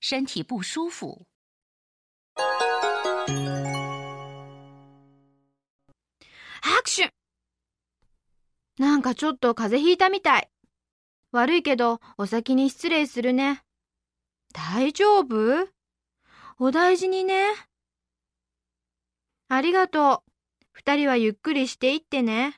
身体不舒服。拍手なんかちょっと風邪ひいたみたい。悪いけど、お先に失礼するね。大丈夫？お大事にね。ありがとう。二人はゆっくりしていってね。